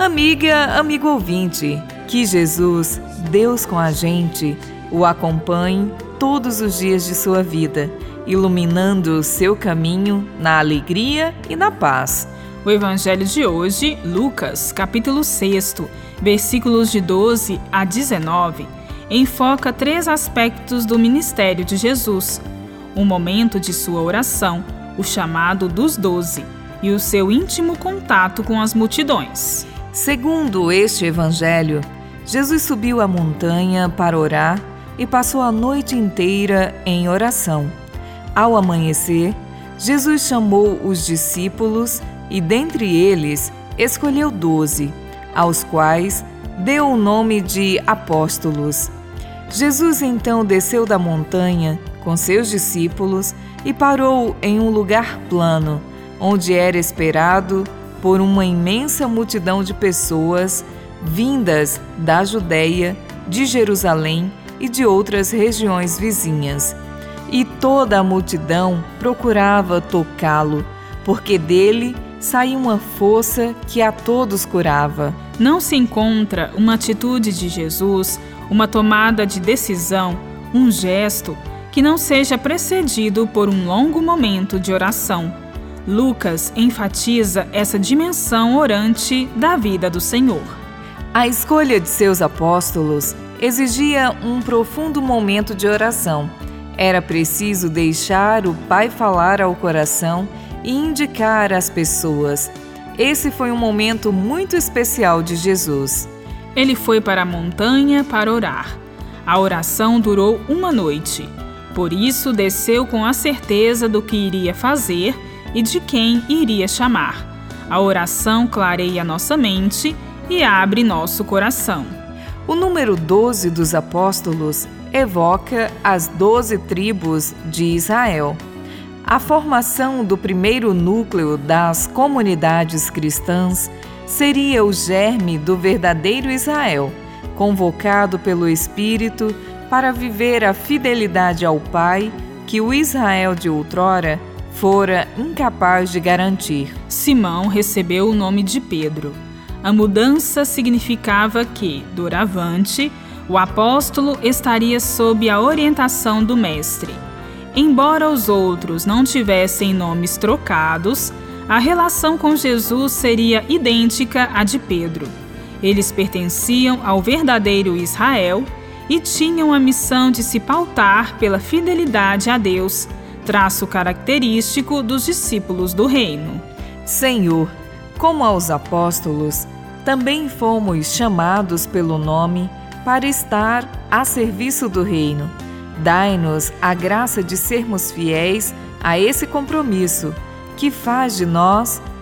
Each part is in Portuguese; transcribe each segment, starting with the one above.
Amiga, amigo ouvinte, que Jesus, Deus com a gente, o acompanhe todos os dias de sua vida, iluminando o seu caminho na alegria e na paz. O evangelho de hoje, Lucas, capítulo 6, versículos de 12 a 19, enfoca três aspectos do ministério de Jesus: o momento de sua oração, o chamado dos doze e o seu íntimo contato com as multidões. Segundo este evangelho, Jesus subiu a montanha para orar e passou a noite inteira em oração. Ao amanhecer, Jesus chamou os discípulos e, dentre eles, escolheu doze, aos quais deu o nome de apóstolos. Jesus então desceu da montanha com seus discípulos e parou em um lugar plano, onde era esperado por uma imensa multidão de pessoas vindas da Judéia, de Jerusalém e de outras regiões vizinhas. E toda a multidão procurava tocá-lo, porque dele saía uma força que a todos curava. Não se encontra uma atitude de Jesus, uma tomada de decisão, um gesto que não seja precedido por um longo momento de oração. Lucas enfatiza essa dimensão orante da vida do Senhor. A escolha de seus apóstolos exigia um profundo momento de oração. Era preciso deixar o Pai falar ao coração e indicar às pessoas. Esse foi um momento muito especial de Jesus. Ele foi para a montanha para orar. A oração durou uma noite. Por isso, desceu com a certeza do que iria fazer e de quem iria chamar. A oração clareia nossa mente e abre nosso coração. O número 12 dos apóstolos evoca as doze tribos de Israel. A formação do primeiro núcleo das comunidades cristãs seria o germe do verdadeiro Israel, convocado pelo Espírito para viver a fidelidade ao Pai que o Israel de outrora fora incapaz de garantir. Simão recebeu o nome de Pedro. A mudança significava que, doravante, o apóstolo estaria sob a orientação do Mestre. Embora os outros não tivessem nomes trocados, a relação com Jesus seria idêntica à de Pedro. Eles pertenciam ao verdadeiro Israel e tinham a missão de se pautar pela fidelidade a Deus, traço característico dos discípulos do Reino. Senhor, como aos apóstolos, também fomos chamados pelo nome para estar a serviço do Reino. Dai-nos a graça de sermos fiéis a esse compromisso, que faz de nós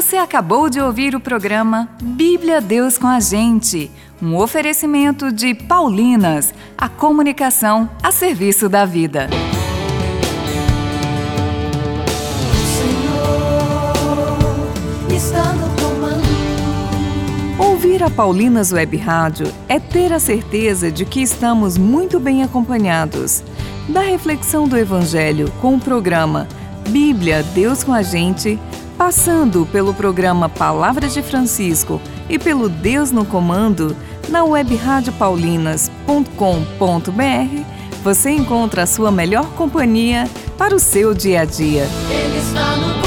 Você acabou de ouvir o programa Bíblia Deus com a Gente, um oferecimento de Paulinas, a comunicação a serviço da vida. Ouvir a Paulinas Web Rádio é ter a certeza de que estamos muito bem acompanhados. Da reflexão do Evangelho com o programa Bíblia Deus com a Gente passando pelo programa Palavras de Francisco e pelo Deus no Comando, na web radiopaulinas.com.br, você encontra a sua melhor companhia para o seu dia a dia. Ele está no